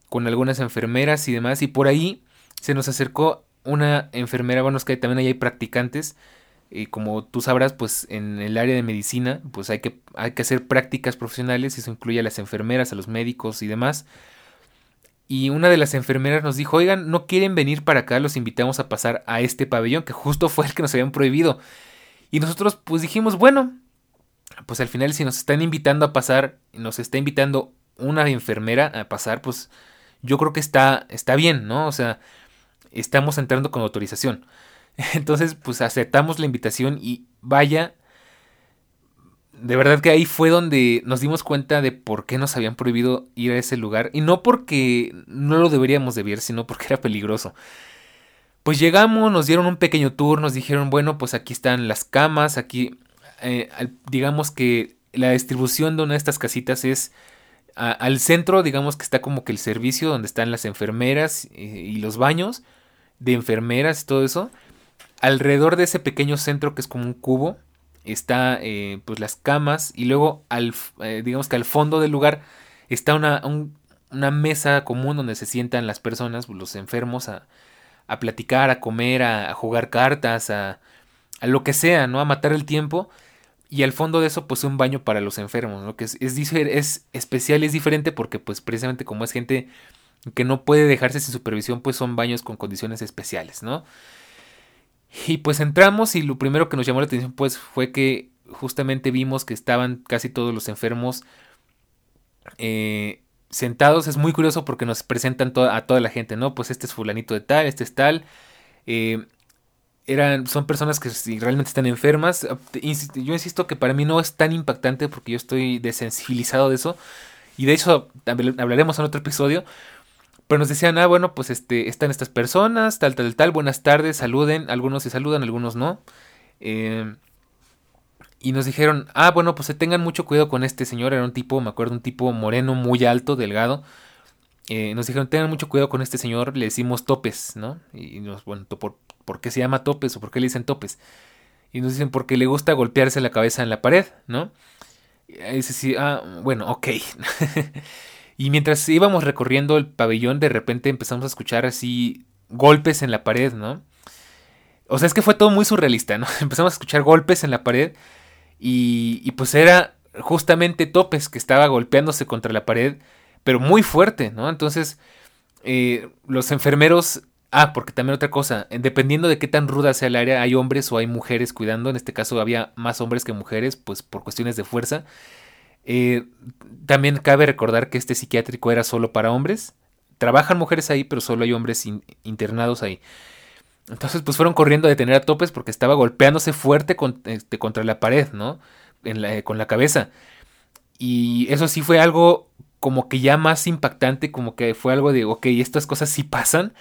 con algunas enfermeras y demás y por ahí se nos acercó una enfermera, bueno, es que también ahí hay practicantes, y como tú sabrás, pues en el área de medicina, pues hay que, hay que hacer prácticas profesionales, eso incluye a las enfermeras, a los médicos y demás. Y una de las enfermeras nos dijo, oigan, no quieren venir para acá, los invitamos a pasar a este pabellón, que justo fue el que nos habían prohibido. Y nosotros pues dijimos, bueno, pues al final si nos están invitando a pasar, nos está invitando una enfermera a pasar, pues yo creo que está, está bien, ¿no? O sea, estamos entrando con autorización. [LAUGHS] Entonces, pues aceptamos la invitación y vaya de verdad que ahí fue donde nos dimos cuenta de por qué nos habían prohibido ir a ese lugar. Y no porque no lo deberíamos de ver, sino porque era peligroso. Pues llegamos, nos dieron un pequeño tour, nos dijeron, bueno, pues aquí están las camas, aquí, eh, digamos que la distribución de una de estas casitas es al centro, digamos que está como que el servicio donde están las enfermeras y, y los baños de enfermeras y todo eso. Alrededor de ese pequeño centro que es como un cubo, está eh, pues las camas y luego al, eh, digamos que al fondo del lugar está una, una mesa común donde se sientan las personas, los enfermos, a, a platicar, a comer, a, jugar cartas, a, a, lo que sea, ¿no? A matar el tiempo. Y al fondo de eso, pues un baño para los enfermos, ¿no? Que es, es, es especial, es diferente porque, pues precisamente como es gente que no puede dejarse sin supervisión, pues son baños con condiciones especiales, ¿no? Y pues entramos y lo primero que nos llamó la atención, pues fue que justamente vimos que estaban casi todos los enfermos eh, sentados. Es muy curioso porque nos presentan a toda la gente, ¿no? Pues este es fulanito de tal, este es tal. Eh, eran, son personas que realmente están enfermas. Yo insisto que para mí no es tan impactante porque yo estoy desensibilizado de eso. Y de hecho hablaremos en otro episodio. Pero nos decían, ah, bueno, pues este, están estas personas, tal, tal, tal, buenas tardes, saluden. Algunos se saludan, algunos no. Eh, y nos dijeron, ah, bueno, pues se tengan mucho cuidado con este señor. Era un tipo, me acuerdo, un tipo moreno, muy alto, delgado. Eh, nos dijeron, tengan mucho cuidado con este señor. Le decimos topes, ¿no? Y nos, bueno, ¿por, ¿por qué se llama topes o por qué le dicen topes? Y nos dicen, porque le gusta golpearse la cabeza en la pared, ¿no? Y dice, sí, ah, bueno, ok. [LAUGHS] y mientras íbamos recorriendo el pabellón, de repente empezamos a escuchar así golpes en la pared, ¿no? O sea, es que fue todo muy surrealista, ¿no? [LAUGHS] Empezamos a escuchar golpes en la pared y, pues era justamente Topes que estaba golpeándose contra la pared, pero muy fuerte, ¿no? Entonces, eh, los enfermeros... Ah, porque también otra cosa, dependiendo de qué tan ruda sea el área, hay hombres o hay mujeres cuidando. En este caso había más hombres que mujeres, pues por cuestiones de fuerza. Eh, también cabe recordar que este psiquiátrico era solo para hombres. Trabajan mujeres ahí, pero solo hay hombres internados ahí. Entonces, pues fueron corriendo a detener a Topes porque estaba golpeándose fuerte este, contra la pared, ¿no? con la cabeza. Y eso sí fue algo como que ya más impactante, como que fue algo de, ok, estas cosas sí pasan.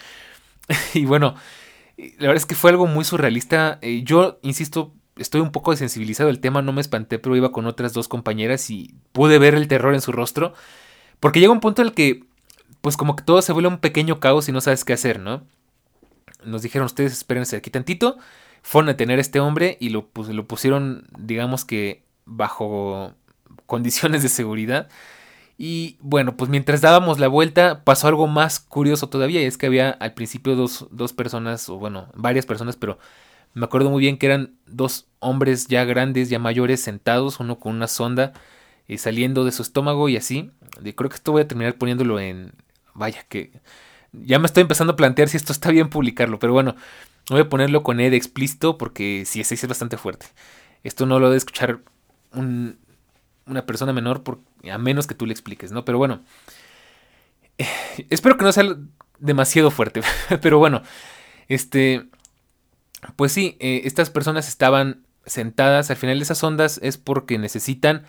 [LAUGHS] y bueno, la verdad es que fue algo muy surrealista. Eh, yo, insisto, estoy un poco desensibilizado del tema, no me espanté, pero iba con otras dos compañeras y pude ver el terror en su rostro. Porque llega un punto en el que, pues como que todo se vuelve un pequeño caos y no sabes qué hacer, ¿no? nos dijeron ustedes espérense aquí tantito, fueron a tener a este hombre y lo, pues, lo pusieron, digamos que bajo condiciones de seguridad. Y bueno, pues mientras dábamos la vuelta pasó algo más curioso todavía y es que había al principio dos, dos personas, o bueno, varias personas, pero me acuerdo muy bien que eran dos hombres ya grandes, ya mayores, sentados, uno con una sonda eh, saliendo de su estómago y así. Creo que esto voy a terminar poniéndolo en... Vaya, que ya me estoy empezando a plantear si esto está bien publicarlo, pero bueno, voy a ponerlo con Ed explícito porque si ese es bastante fuerte. Esto no lo debe escuchar una persona menor a menos que tú le expliques, ¿no? Pero bueno, espero que no sea demasiado fuerte, [LAUGHS] pero bueno, este, pues sí, eh, estas personas estaban sentadas, al final esas ondas es porque necesitan...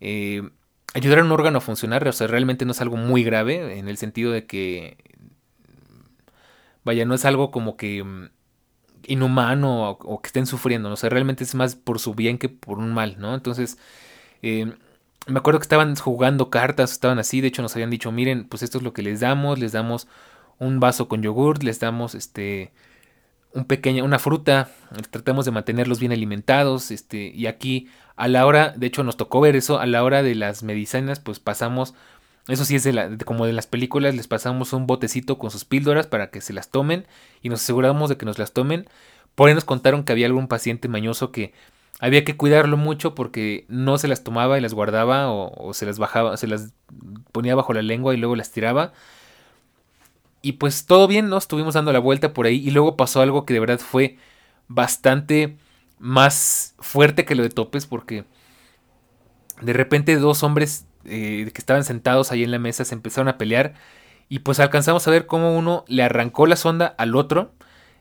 Eh, ayudar a un órgano a funcionar, o sea, realmente no es algo muy grave, en el sentido de que Vaya, no es algo como que mm, inhumano o, que estén sufriendo, o sea, realmente es más por su bien que por un mal, ¿no? Entonces, eh, me acuerdo que estaban jugando cartas, estaban así, de hecho nos habían dicho, miren, pues esto es lo que les damos, les damos un vaso con yogur, les damos este un pequeño, una fruta, tratamos de mantenerlos bien alimentados, este, y aquí a la hora, de hecho nos tocó ver eso, a la hora de las medicinas, pues pasamos eso sí es de la, como de las películas, les pasamos un botecito con sus píldoras para que se las tomen y nos aseguramos de que nos las tomen. Por ahí nos contaron que había algún paciente mañoso que había que cuidarlo mucho porque no se las tomaba y las guardaba o, se las bajaba, se las ponía bajo la lengua y luego las tiraba. Y pues todo bien, ¿no? Estuvimos dando la vuelta por ahí y luego pasó algo que de verdad fue bastante más fuerte que lo de topes porque de repente dos hombres eh, que estaban sentados ahí en la mesa se empezaron a pelear y pues alcanzamos a ver cómo uno le arrancó la sonda al otro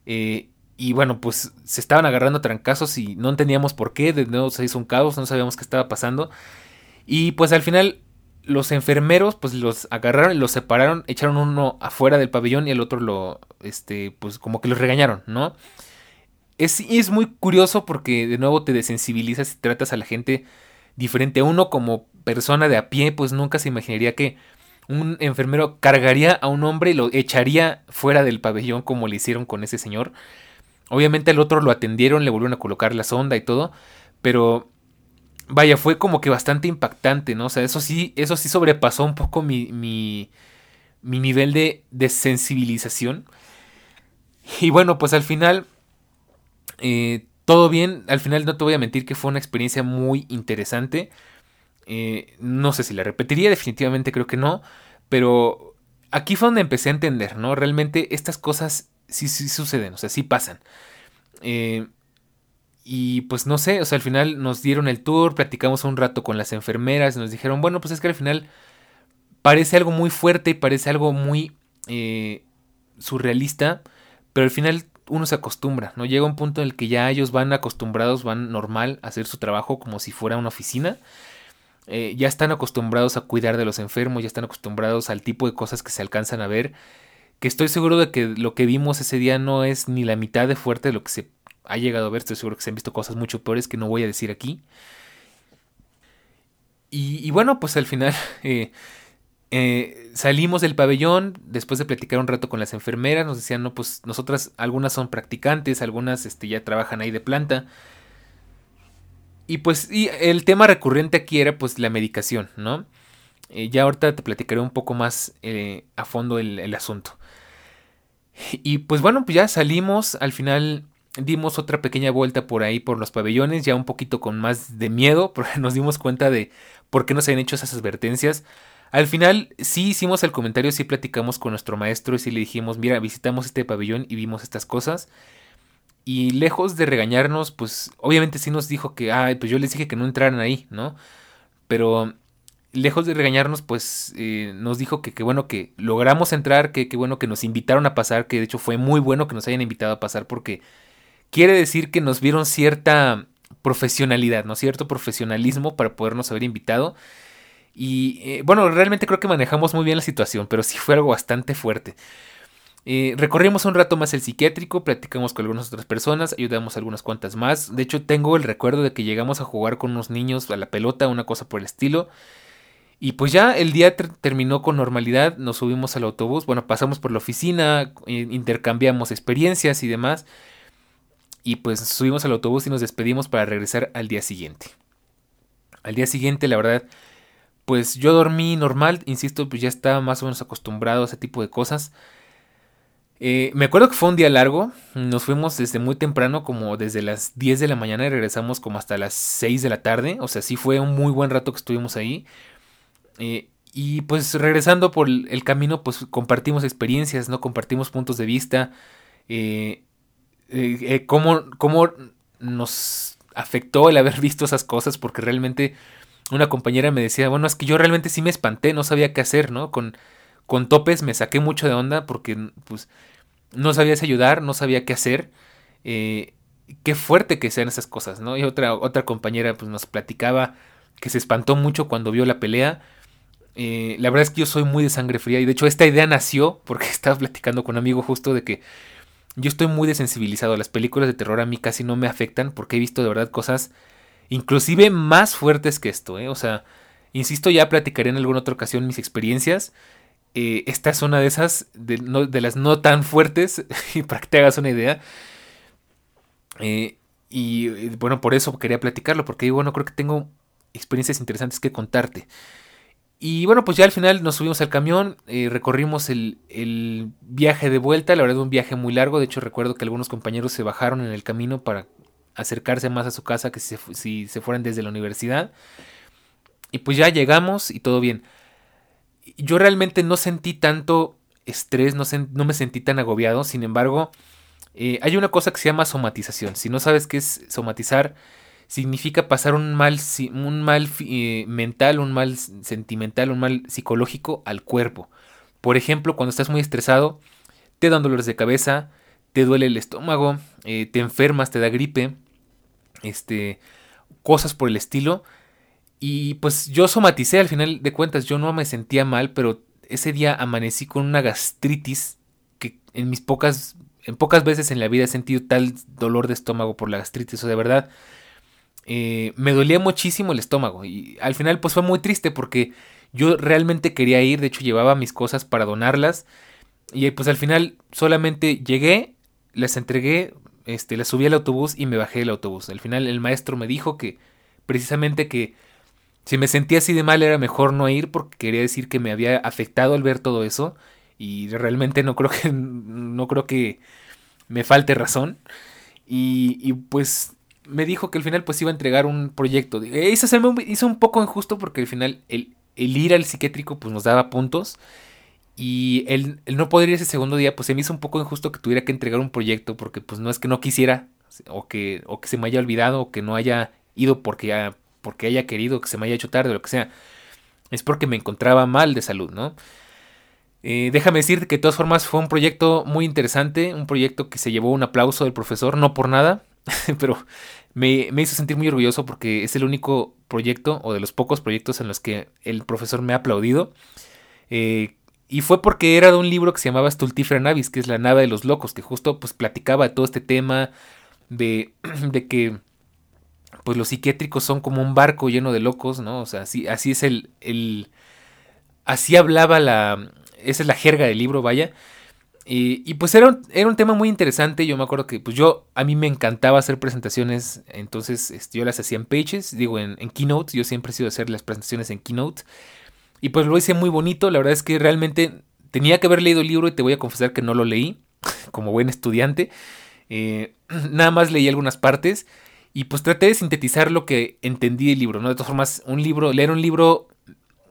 eh, y bueno pues se estaban agarrando trancazos y no entendíamos por qué, de nuevo se hizo un caos, no sabíamos qué estaba pasando y pues al final los enfermeros pues los agarraron y los separaron, echaron uno afuera del pabellón y el otro lo, este, pues como que los regañaron, ¿no? Es, es muy curioso porque de nuevo te desensibilizas y tratas a la gente diferente uno como persona de a pie, pues nunca se imaginaría que un enfermero cargaría a un hombre y lo echaría fuera del pabellón como le hicieron con ese señor. Obviamente al otro lo atendieron, le volvieron a colocar la sonda y todo, pero vaya, fue como que bastante impactante, ¿no? O sea, eso sí, eso sí sobrepasó un poco mi, mi, nivel de, de sensibilización. Y bueno, pues al final, eh, todo bien, al final no te voy a mentir que fue una experiencia muy interesante. Eh, no sé si la repetiría, definitivamente creo que no, pero aquí fue donde empecé a entender, ¿no? Realmente estas cosas sí, sí suceden, o sea, sí pasan. Eh, y pues no sé, o sea, al final nos dieron el tour, platicamos un rato con las enfermeras, nos dijeron, bueno, pues es que al final parece algo muy fuerte y parece algo muy eh, surrealista, pero al final uno se acostumbra, ¿no? Llega un punto en el que ya ellos van acostumbrados, van normal a hacer su trabajo como si fuera una oficina. Eh, ya están acostumbrados a cuidar de los enfermos, ya están acostumbrados al tipo de cosas que se alcanzan a ver. Que estoy seguro de que lo que vimos ese día no es ni la mitad de fuerte de lo que se ha llegado a ver. Estoy seguro que se han visto cosas mucho peores que no voy a decir aquí. Y, bueno, pues al final [LAUGHS] eh, eh, salimos del pabellón después de platicar un rato con las enfermeras. Nos decían, no, pues nosotras, algunas son practicantes, algunas este, ya trabajan ahí de planta. Y pues y el tema recurrente aquí era pues la medicación, ¿no? Eh, ya ahorita te platicaré un poco más a fondo el, asunto. Y pues bueno, pues ya salimos, al final dimos otra pequeña vuelta por ahí por los pabellones, ya un poquito con más de miedo, [LAUGHS] porque nos dimos cuenta de por qué nos habían hecho esas advertencias. Al final sí hicimos el comentario, sí platicamos con nuestro maestro y sí le dijimos, mira, visitamos este pabellón y vimos estas cosas. Y lejos de regañarnos, pues obviamente sí nos dijo que, ay, pues yo les dije que no entraran ahí, ¿no? Pero lejos de regañarnos, pues eh, nos dijo que qué bueno que logramos entrar, que qué bueno que nos invitaron a pasar, que de hecho fue muy bueno que nos hayan invitado a pasar porque quiere decir que nos vieron cierta profesionalidad, ¿no? Cierto profesionalismo para podernos haber invitado. Y eh, bueno, realmente creo que manejamos muy bien la situación, pero sí fue algo bastante fuerte. Eh, recorrimos un rato más el psiquiátrico, platicamos con algunas otras personas, ayudamos a algunas cuantas más. De hecho, tengo el recuerdo de que llegamos a jugar con unos niños a la pelota, una cosa por el estilo. Y pues ya el día terminó con normalidad, nos subimos al autobús, bueno, pasamos por la oficina, intercambiamos experiencias y demás. Y pues subimos al autobús y nos despedimos para regresar al día siguiente. Al día siguiente, la verdad, pues yo dormí normal, insisto, pues ya estaba más o menos acostumbrado a ese tipo de cosas. Eh, me acuerdo que fue un día largo, nos fuimos desde muy temprano, como desde las 10 de la mañana y regresamos como hasta las 6 de la tarde, o sea, sí fue un muy buen rato que estuvimos ahí. Eh, y pues regresando por el camino, pues compartimos experiencias, ¿no? Compartimos puntos de vista, eh, cómo, cómo nos afectó el haber visto esas cosas, porque realmente una compañera me decía, bueno, es que yo realmente sí me espanté, no sabía qué hacer, ¿no? Con, con topes me saqué mucho de onda porque, pues, no sabías ayudar, no sabía qué hacer. Eh, qué fuerte que sean esas cosas, ¿no? Y otra, otra compañera, pues, nos platicaba que se espantó mucho cuando vio la pelea. Eh, la verdad es que yo soy muy de sangre fría y de hecho esta idea nació porque [LAUGHS] estaba platicando con un amigo justo de que yo estoy muy desensibilizado. Las películas de terror a mí casi no me afectan porque he visto de verdad cosas inclusive más fuertes que esto, ¿eh? O sea, insisto, ya platicaré en alguna otra ocasión mis experiencias. Eh, esta es una de esas, de, las no tan fuertes, [LAUGHS] para que te hagas una idea. Eh, y bueno, por eso quería platicarlo, porque bueno, creo que tengo experiencias interesantes que contarte. Y bueno, pues ya al final nos subimos al camión, eh, recorrimos el, el, viaje de vuelta, la verdad un viaje muy largo, de hecho recuerdo que algunos compañeros se bajaron en el camino para acercarse más a su casa que si se, fueran desde la universidad. Y pues ya llegamos y todo bien. Yo realmente no sentí tanto estrés, no, no me sentí tan agobiado, sin embargo, eh, hay una cosa que se llama somatización. Si no sabes qué es somatizar, significa pasar un mal, un mal eh, mental, un mal sentimental, un mal psicológico al cuerpo. Por ejemplo, cuando estás muy estresado, te dan dolores de cabeza, te duele el estómago, eh, te enfermas, te da gripe, este, cosas por el estilo. Y pues yo somaticé al final de cuentas, yo no me sentía mal, pero ese día amanecí con una gastritis que en mis pocas, en pocas veces en la vida he sentido tal dolor de estómago por la gastritis, o de verdad, eh, me dolía muchísimo el estómago. Y al final pues fue muy triste porque yo realmente quería ir, de hecho llevaba mis cosas para donarlas. Y pues al final solamente llegué, les entregué, este, la subí al autobús y me bajé del autobús. Al final el maestro me dijo que precisamente que si me sentía así de mal era mejor no ir porque quería decir que me había afectado al ver todo eso y realmente no creo que no creo que me falte razón y, y pues me dijo que al final pues iba a entregar un proyecto. Eso se me hizo un poco injusto porque al final el, el ir al psiquiátrico pues nos daba puntos y el, no poder ir ese segundo día, pues se me hizo un poco injusto que tuviera que entregar un proyecto, porque pues no es que no quisiera, o que, o que se me haya olvidado, o que no haya ido porque, ya, porque haya querido, que se me haya hecho tarde, o lo que sea. Es porque me encontraba mal de salud, ¿no? Eh, déjame decirte que de todas formas fue un proyecto muy interesante, un proyecto que se llevó un aplauso del profesor, no por nada, [LAUGHS] pero me, me, hizo sentir muy orgulloso porque es el único proyecto o de los pocos proyectos en los que el profesor me ha aplaudido. Eh, y fue porque era de un libro que se llamaba Stultifera Navis, que es la nave de los locos, que justo pues platicaba de todo este tema de, [CLEARS THROAT] de que pues los psiquiátricos son como un barco lleno de locos, ¿no? O sea, así, así es el, el... Así hablaba la... Esa es la jerga del libro, vaya. Y, pues era un, era un tema muy interesante. Yo me acuerdo que pues yo, a mí me encantaba hacer presentaciones. Entonces este, yo las hacía en Pages, digo en, en Keynote. Yo siempre he sido hacer las presentaciones en Keynote. Y pues lo hice muy bonito, la verdad es que realmente tenía que haber leído el libro y te voy a confesar que no lo leí, [LAUGHS] como buen estudiante. Eh, [CLEARS THROAT] nada más leí algunas partes y pues traté de sintetizar lo que entendí del libro, ¿no? De todas formas, un libro, leer un libro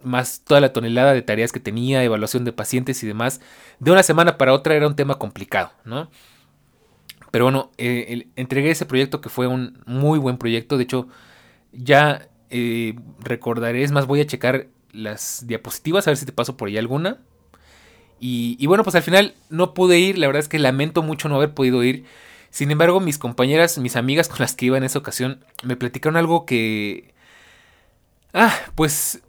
más toda la tonelada de tareas que tenía, evaluación de pacientes y demás, de una semana para otra era un tema complicado, ¿no? Pero bueno, eh, entregué ese proyecto que fue un muy buen proyecto, de hecho ya eh, recordaré, es más, voy a checar las diapositivas, a ver si te paso por ahí alguna. Y, bueno, pues al final no pude ir, la verdad es que lamento mucho no haber podido ir. Sin embargo, mis compañeras, mis amigas con las que iba en esa ocasión, me platicaron algo que... Ah, pues...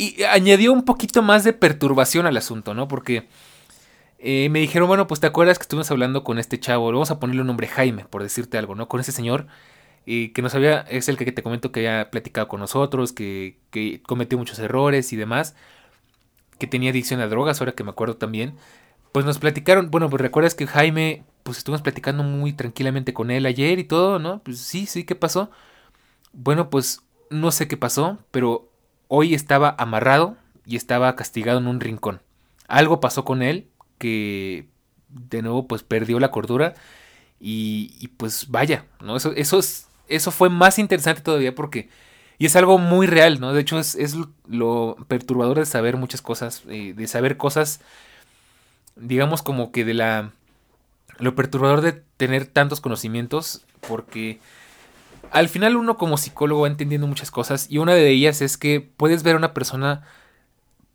Y añadió un poquito más de perturbación al asunto, ¿no? Porque eh, me dijeron, bueno, pues te acuerdas que estuvimos hablando con este chavo, vamos a ponerle un nombre Jaime, por decirte algo, ¿no? Con ese señor y que no sabía, es el que te comento que había platicado con nosotros, que, que cometió muchos errores y demás, que tenía adicción a drogas, ahora que me acuerdo también. Pues nos platicaron, bueno, pues recuerdas que Jaime, pues estuvimos platicando muy tranquilamente con él ayer y todo, ¿no? Pues sí, sí, ¿qué pasó? Bueno, pues no sé qué pasó, pero hoy estaba amarrado y estaba castigado en un rincón. Algo pasó con él que de nuevo pues perdió la cordura y, y pues vaya, ¿no? Eso, eso es eso fue más interesante todavía porque... Y es algo muy real, ¿no? De hecho, es, lo perturbador de saber muchas cosas, eh, de saber cosas, digamos como que de la... Lo perturbador de tener tantos conocimientos, porque al final uno como psicólogo va entendiendo muchas cosas y una de ellas es que puedes ver a una persona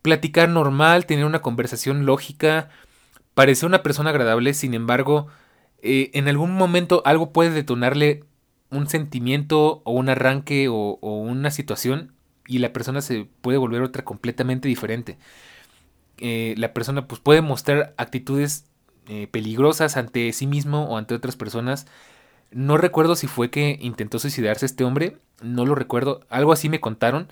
platicar normal, tener una conversación lógica, parecer una persona agradable, sin embargo, eh, en algún momento algo puede detonarle un sentimiento o un arranque o, una situación y la persona se puede volver otra completamente diferente. Eh, la persona pues puede mostrar actitudes eh, peligrosas ante sí mismo o ante otras personas. No recuerdo si fue que intentó suicidarse este hombre, no lo recuerdo, algo así me contaron.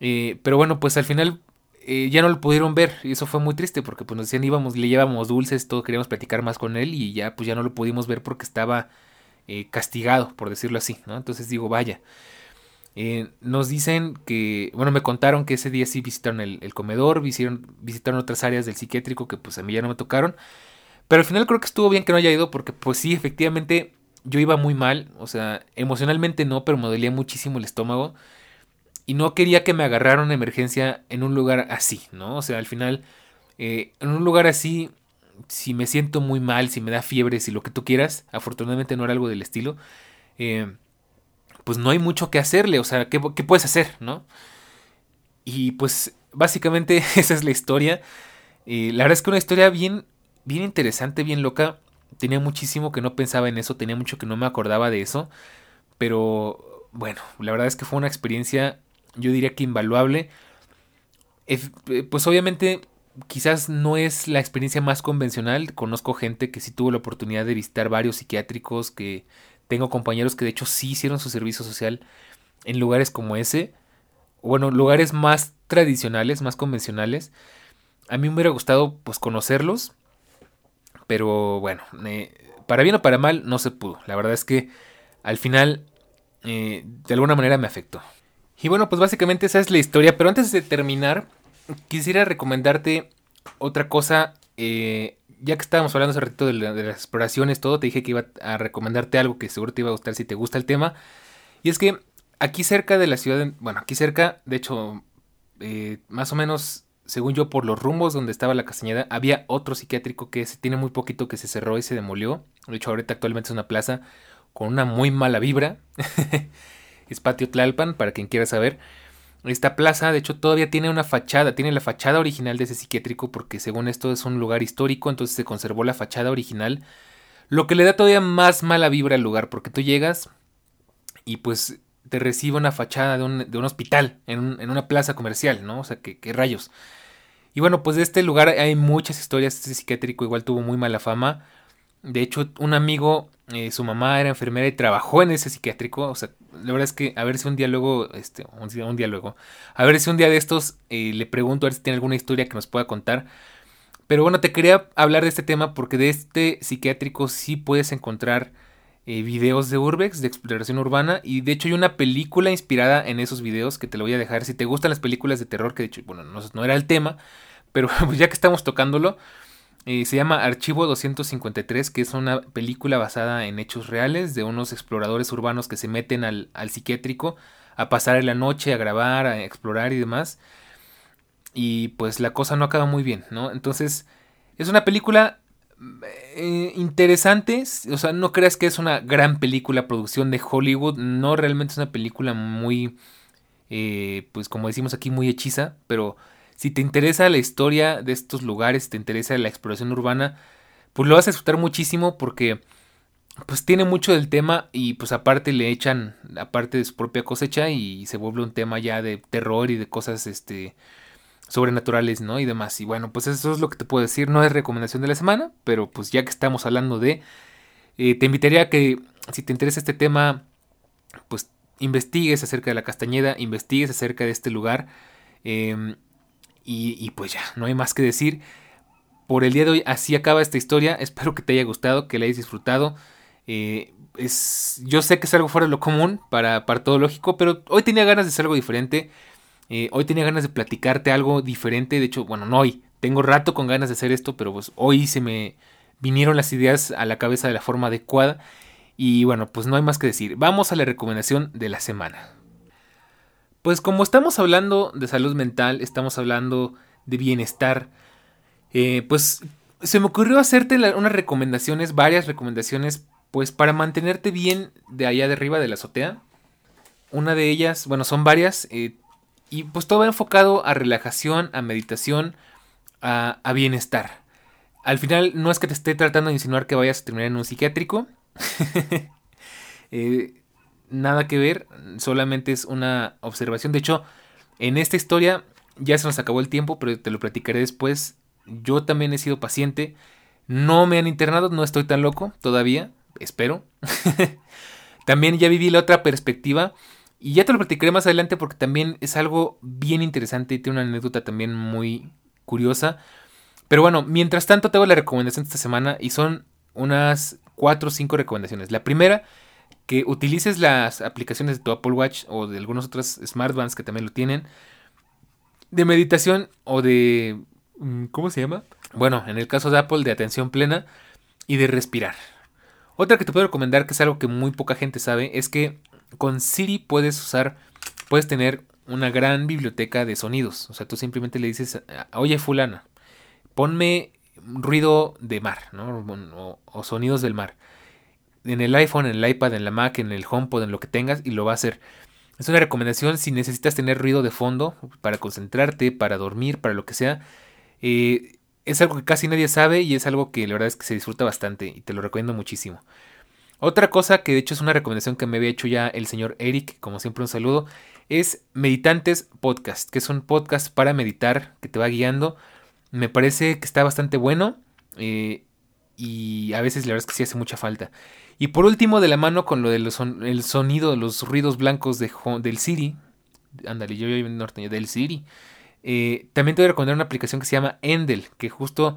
Eh, pero bueno, pues al final ya no lo pudieron ver y eso fue muy triste porque pues nos decían íbamos, le llevábamos dulces, todo queríamos platicar más con él y ya pues ya no lo pudimos ver porque estaba eh, castigado, por decirlo así, ¿no? Entonces digo, vaya. Eh, nos dicen que, bueno, me contaron que ese día sí visitaron el, comedor, visitaron, visitaron otras áreas del psiquiátrico que pues a mí ya no me tocaron. Pero al final creo que estuvo bien que no haya ido porque pues sí, efectivamente yo iba muy mal, o sea, emocionalmente no, pero me dolía muchísimo el estómago. Y no quería que me agarraran una emergencia en un lugar así, ¿no? O sea, al final, eh, en un lugar así, si me siento muy mal, si me da fiebre, si lo que tú quieras, afortunadamente no era algo del estilo, eh, pues no hay mucho que hacerle, o sea, ¿qué, puedes hacer, no? Y pues básicamente [LAUGHS] esa es la historia. Eh, la verdad es que una historia bien, bien interesante, bien loca. Tenía muchísimo que no pensaba en eso, tenía mucho que no me acordaba de eso. Pero bueno, la verdad es que fue una experiencia, yo diría que invaluable. Pues obviamente quizás no es la experiencia más convencional. Conozco gente que sí tuvo la oportunidad de visitar varios psiquiátricos, que tengo compañeros que de hecho sí hicieron su servicio social en lugares como ese. Bueno, lugares más tradicionales, más convencionales. A mí me hubiera gustado pues conocerlos. Pero bueno, para bien o para mal, no se pudo. La verdad es que al final, eh, de alguna manera me afectó. Y bueno, pues básicamente esa es la historia. Pero antes de terminar, quisiera recomendarte otra cosa. Eh, ya que estábamos hablando hace ratito de, las exploraciones, todo, te dije que iba a recomendarte algo que seguro te iba a gustar si te gusta el tema. Y es que aquí cerca de la ciudad, bueno, aquí cerca, de hecho, eh, más o menos, según yo, por los rumbos donde estaba la Castañeda, había otro psiquiátrico que se tiene muy poquito que se cerró y se demolió. De hecho, ahorita actualmente es una plaza con una muy mala vibra. [LAUGHS] es Patio Tlalpan, para quien quiera saber. Esta plaza, de hecho, todavía tiene una fachada, tiene la fachada original de ese psiquiátrico, porque según esto es un lugar histórico, entonces se conservó la fachada original, lo que le da todavía más mala vibra al lugar, porque tú llegas y pues te recibe una fachada de un, hospital, en, una plaza comercial, ¿no? O sea, ¿qué, rayos. Y bueno, pues de este lugar hay muchas historias, este psiquiátrico igual tuvo muy mala fama, de hecho, un amigo, eh, su mamá era enfermera y trabajó en ese psiquiátrico. O sea, la verdad es que a ver si un día luego, este, un un día luego, a ver si un día de estos eh, le pregunto a ver si tiene alguna historia que nos pueda contar. Pero bueno, te quería hablar de este tema porque de este psiquiátrico sí puedes encontrar eh, videos de Urbex, de exploración urbana. Y de hecho hay una película inspirada en esos videos que te lo voy a dejar. Si te gustan las películas de terror, que de hecho, bueno, no, no era el tema, pero [LAUGHS] ya que estamos tocándolo eh, se llama Archivo 253, que es una película basada en hechos reales de unos exploradores urbanos que se meten al, psiquiátrico a pasar la noche, a grabar, a explorar y demás. Y pues la cosa no acaba muy bien, ¿no? Entonces, es una película eh, interesante. O sea, no creas que es una gran película, producción de Hollywood. No realmente es una película muy, eh, pues como decimos aquí, muy hechiza, pero si te interesa la historia de estos lugares, si te interesa la exploración urbana, pues lo vas a disfrutar muchísimo porque pues tiene mucho del tema y pues aparte le echan aparte de su propia cosecha y se vuelve un tema ya de terror y de cosas este sobrenaturales, ¿no? Y demás. Y bueno, pues eso es lo que te puedo decir. No es recomendación de la semana, pero pues ya que estamos hablando de, eh, te invitaría a que si te interesa este tema, pues investigues acerca de la Castañeda, investigues acerca de este lugar. Eh, y, pues ya, no hay más que decir. Por el día de hoy así acaba esta historia. [LAUGHS] Espero que te haya gustado, que la hayas disfrutado. Eh, es, yo sé que es algo fuera de lo común para, para todo lógico, pero hoy tenía ganas de hacer algo diferente. Eh, hoy tenía ganas de platicarte algo diferente. De hecho, bueno, no hoy. Tengo rato con ganas de hacer esto, pero pues hoy se me vinieron las ideas a la cabeza de la forma adecuada. Y bueno, pues no hay más que decir. Vamos a la recomendación de la semana. Pues como estamos hablando de salud mental, estamos hablando de bienestar, eh, pues se me ocurrió hacerte unas recomendaciones, varias recomendaciones, pues para mantenerte bien de allá de arriba de la azotea. Una de ellas, bueno, son varias, eh, y pues todo va enfocado a relajación, a meditación, a, bienestar. Al final no es que te esté tratando de insinuar que vayas a terminar en un psiquiátrico. [LAUGHS] eh, nada que ver, solamente es una observación. De hecho, en esta historia ya se nos acabó el tiempo, pero te lo platicaré después. Yo también he sido paciente. No me han internado, no estoy tan loco todavía, espero. [LAUGHS] también ya viví la otra perspectiva y ya te lo platicaré más adelante porque también es algo bien interesante y tiene una anécdota también muy curiosa. Pero bueno, mientras tanto te hago la recomendación de esta semana y son unas 4 o 5 recomendaciones. La primera que utilices las aplicaciones de tu Apple Watch o de algunas otras smartbands que también lo tienen, de meditación o de... Mm, ¿Cómo se llama? Bueno, en el caso de Apple, de atención plena y de respirar. Otra que te puedo recomendar, que es algo que muy poca gente sabe, es que con Siri puedes usar, puedes tener una gran biblioteca de sonidos. O sea, tú simplemente le dices, oye fulana, ponme ruido de mar, ¿no? o sonidos del mar en el iPhone, en el iPad, en la Mac, en el HomePod, en lo que tengas y lo va a hacer. Es una recomendación si necesitas tener ruido de fondo para concentrarte, para dormir, para lo que sea. Eh, es algo que casi nadie sabe y es algo que la verdad es que se disfruta bastante y te lo recomiendo muchísimo. Otra cosa que de hecho es una recomendación que me había hecho ya el señor Eric, como siempre un saludo, es Meditantes Podcast, que es un podcast para meditar que te va guiando. Me parece que está bastante bueno eh, y a veces la verdad es que sí hace mucha falta. Y por último, de la mano con lo del el sonido, los ruidos blancos de, del Siri. Ándale, yo vivo en norteño, del Siri. Eh, también te voy a recomendar una aplicación que se llama Endel, que justo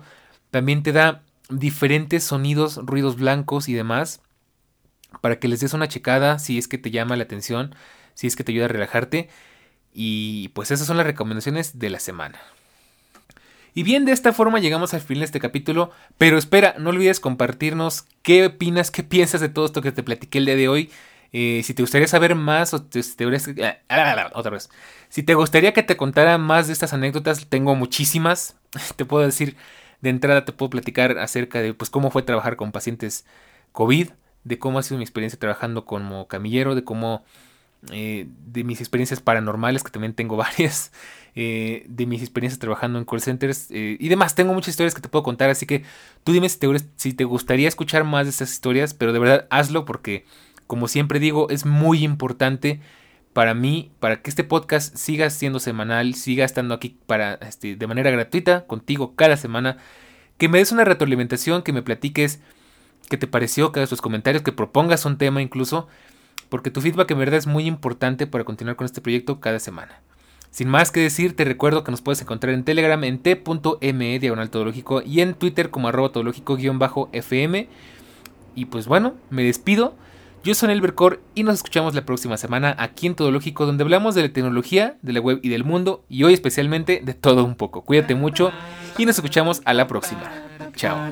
también te da diferentes sonidos, ruidos blancos y demás, para que les des una checada si es que te llama la atención, si es que te ayuda a relajarte. Y pues esas son las recomendaciones de la semana. Y bien, de esta forma llegamos al fin de este capítulo. Pero espera, no olvides compartirnos qué opinas, qué piensas de todo esto que te platiqué el día de hoy. Eh, si te gustaría saber más o te, ah, ah, ah, otra vez. Si te gustaría que te contara más de estas anécdotas, tengo muchísimas. [LAUGHS] te puedo decir, de entrada te puedo platicar acerca de pues, cómo fue trabajar con pacientes COVID, de cómo ha sido mi experiencia trabajando como camillero, de cómo eh, de mis experiencias paranormales, que también tengo [LAUGHS] varias, eh, de mis experiencias trabajando en call centers eh, y demás. Tengo muchas historias que te puedo contar, así que tú dime si te, gustaría escuchar más de estas historias, pero de verdad hazlo porque, como siempre digo, es muy importante para mí, para que este podcast siga siendo semanal, siga estando aquí para, este, de manera gratuita contigo cada semana, que me des una retroalimentación, que me platiques qué te pareció, que hagas tus comentarios, que propongas un tema incluso porque tu feedback en verdad es muy importante para continuar con este proyecto cada semana. Sin más que decir, te recuerdo que nos puedes encontrar en Telegram en t.me diagonal todológico y en Twitter como arroba todológico-fm. Y pues bueno, me despido. Yo soy Elbercor y nos escuchamos la próxima semana aquí en Todológico, donde hablamos de la tecnología, de la web y del mundo, y hoy especialmente de todo un poco. Cuídate mucho y nos escuchamos a la próxima. Chao.